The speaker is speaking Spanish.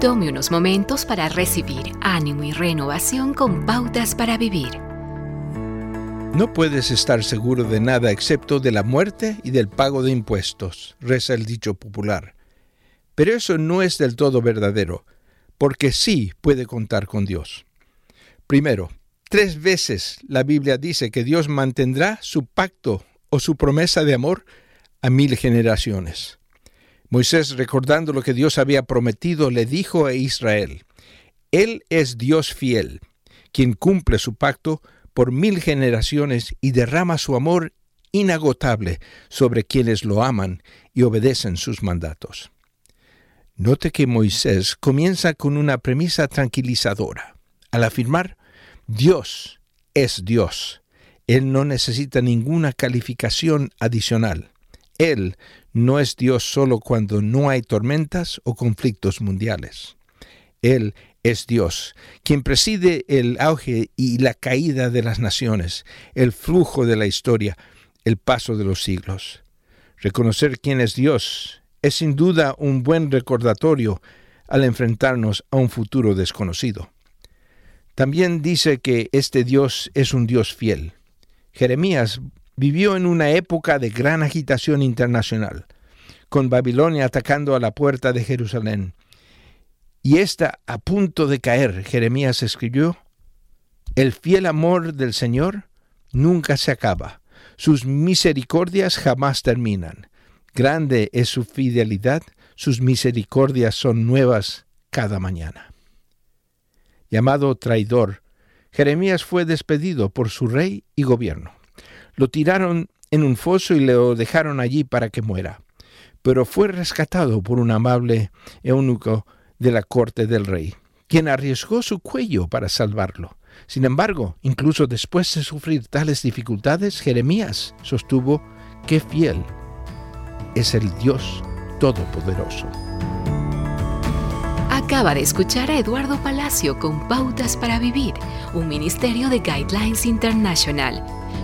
Tome unos momentos para recibir ánimo y renovación con pautas para vivir. No puedes estar seguro de nada excepto de la muerte y del pago de impuestos, reza el dicho popular. Pero eso no es del todo verdadero, porque sí puede contar con Dios. Primero, tres veces la Biblia dice que Dios mantendrá su pacto o su promesa de amor a mil generaciones. Moisés, recordando lo que Dios había prometido, le dijo a Israel, Él es Dios fiel, quien cumple su pacto por mil generaciones y derrama su amor inagotable sobre quienes lo aman y obedecen sus mandatos. Note que Moisés comienza con una premisa tranquilizadora. Al afirmar, Dios es Dios. Él no necesita ninguna calificación adicional. Él no es Dios solo cuando no hay tormentas o conflictos mundiales. Él es Dios, quien preside el auge y la caída de las naciones, el flujo de la historia, el paso de los siglos. Reconocer quién es Dios es sin duda un buen recordatorio al enfrentarnos a un futuro desconocido. También dice que este Dios es un Dios fiel. Jeremías vivió en una época de gran agitación internacional, con Babilonia atacando a la puerta de Jerusalén. Y está a punto de caer, Jeremías escribió, El fiel amor del Señor nunca se acaba, sus misericordias jamás terminan. Grande es su fidelidad, sus misericordias son nuevas cada mañana. Llamado traidor, Jeremías fue despedido por su rey y gobierno. Lo tiraron en un foso y lo dejaron allí para que muera. Pero fue rescatado por un amable eunuco de la corte del rey, quien arriesgó su cuello para salvarlo. Sin embargo, incluso después de sufrir tales dificultades, Jeremías sostuvo que fiel es el Dios Todopoderoso. Acaba de escuchar a Eduardo Palacio con Pautas para Vivir, un ministerio de Guidelines International.